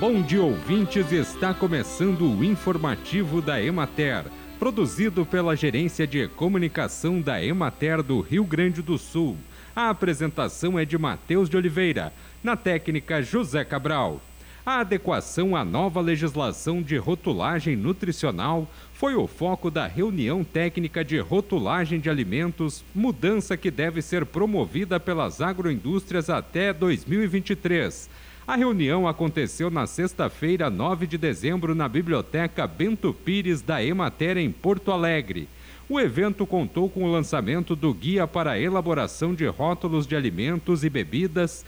Bom dia, ouvintes! Está começando o informativo da Emater, produzido pela Gerência de Comunicação da Emater do Rio Grande do Sul. A apresentação é de Matheus de Oliveira, na técnica José Cabral. A adequação à nova legislação de rotulagem nutricional foi o foco da reunião técnica de rotulagem de alimentos, mudança que deve ser promovida pelas agroindústrias até 2023 a reunião aconteceu na sexta-feira, 9 de dezembro, na Biblioteca Bento Pires da Emater, em Porto Alegre. O evento contou com o lançamento do Guia para a Elaboração de Rótulos de Alimentos e Bebidas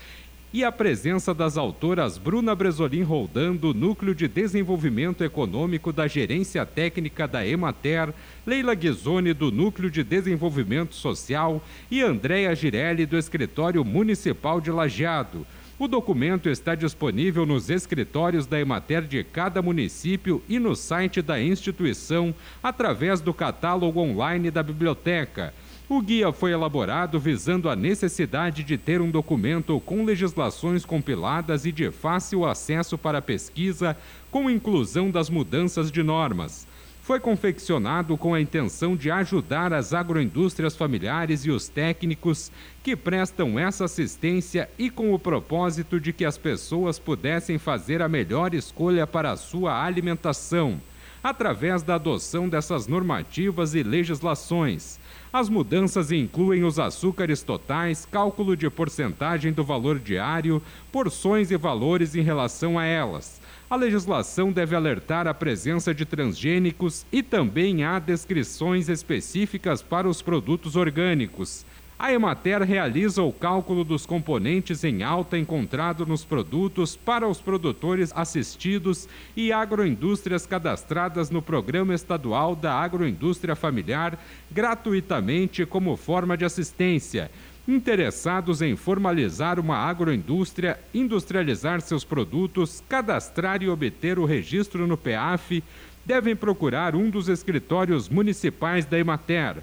e a presença das autoras Bruna Bresolim Roldan, do Núcleo de Desenvolvimento Econômico da Gerência Técnica da Emater, Leila Ghisoni, do Núcleo de Desenvolvimento Social e Andréa Girelli, do Escritório Municipal de Lajeado. O documento está disponível nos escritórios da Emater de cada município e no site da instituição, através do catálogo online da biblioteca. O guia foi elaborado visando a necessidade de ter um documento com legislações compiladas e de fácil acesso para pesquisa, com inclusão das mudanças de normas. Foi confeccionado com a intenção de ajudar as agroindústrias familiares e os técnicos que prestam essa assistência e com o propósito de que as pessoas pudessem fazer a melhor escolha para a sua alimentação, através da adoção dessas normativas e legislações. As mudanças incluem os açúcares totais, cálculo de porcentagem do valor diário, porções e valores em relação a elas a legislação deve alertar a presença de transgênicos e também há descrições específicas para os produtos orgânicos. A Emater realiza o cálculo dos componentes em alta encontrado nos produtos para os produtores assistidos e agroindústrias cadastradas no Programa Estadual da Agroindústria Familiar gratuitamente como forma de assistência interessados em formalizar uma agroindústria, industrializar seus produtos, cadastrar e obter o registro no PEAF, devem procurar um dos escritórios municipais da Emater.